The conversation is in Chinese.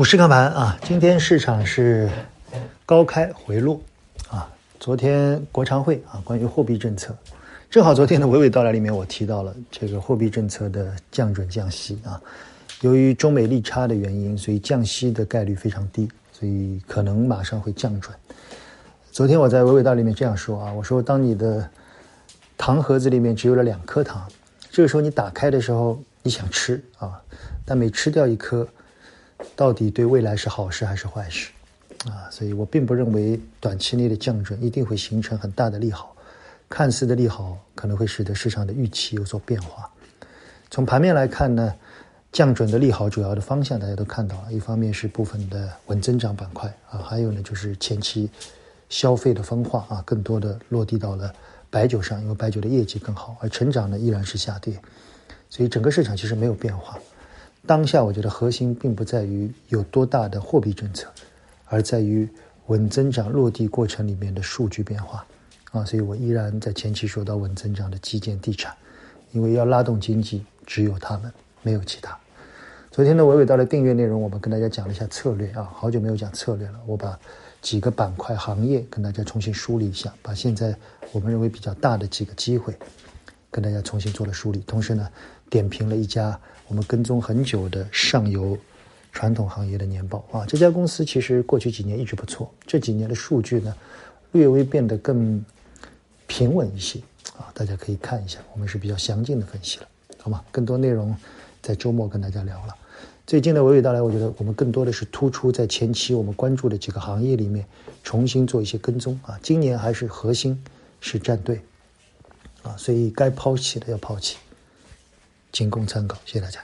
五市看盘啊，今天市场是高开回落啊。昨天国常会啊，关于货币政策，正好昨天的娓娓道来里面我提到了这个货币政策的降准降息啊。由于中美利差的原因，所以降息的概率非常低，所以可能马上会降准。昨天我在娓娓道里面这样说啊，我说当你的糖盒子里面只有了两颗糖，这个时候你打开的时候你想吃啊，但每吃掉一颗。到底对未来是好事还是坏事啊？所以我并不认为短期内的降准一定会形成很大的利好，看似的利好可能会使得市场的预期有所变化。从盘面来看呢，降准的利好主要的方向大家都看到了，一方面是部分的稳增长板块啊，还有呢就是前期消费的分化啊，更多的落地到了白酒上，因为白酒的业绩更好，而成长呢依然是下跌，所以整个市场其实没有变化。当下我觉得核心并不在于有多大的货币政策，而在于稳增长落地过程里面的数据变化，啊，所以我依然在前期说到稳增长的基建、地产，因为要拉动经济，只有他们，没有其他。昨天的娓娓道来订阅内容，我们跟大家讲了一下策略啊，好久没有讲策略了，我把几个板块、行业跟大家重新梳理一下，把现在我们认为比较大的几个机会。跟大家重新做了梳理，同时呢，点评了一家我们跟踪很久的上游传统行业的年报啊。这家公司其实过去几年一直不错，这几年的数据呢，略微变得更平稳一些啊。大家可以看一下，我们是比较详尽的分析了，好吗？更多内容在周末跟大家聊了。最近的娓娓道来，我觉得我们更多的是突出在前期我们关注的几个行业里面，重新做一些跟踪啊。今年还是核心是站队。啊，所以该抛弃的要抛弃，仅供参考，谢谢大家。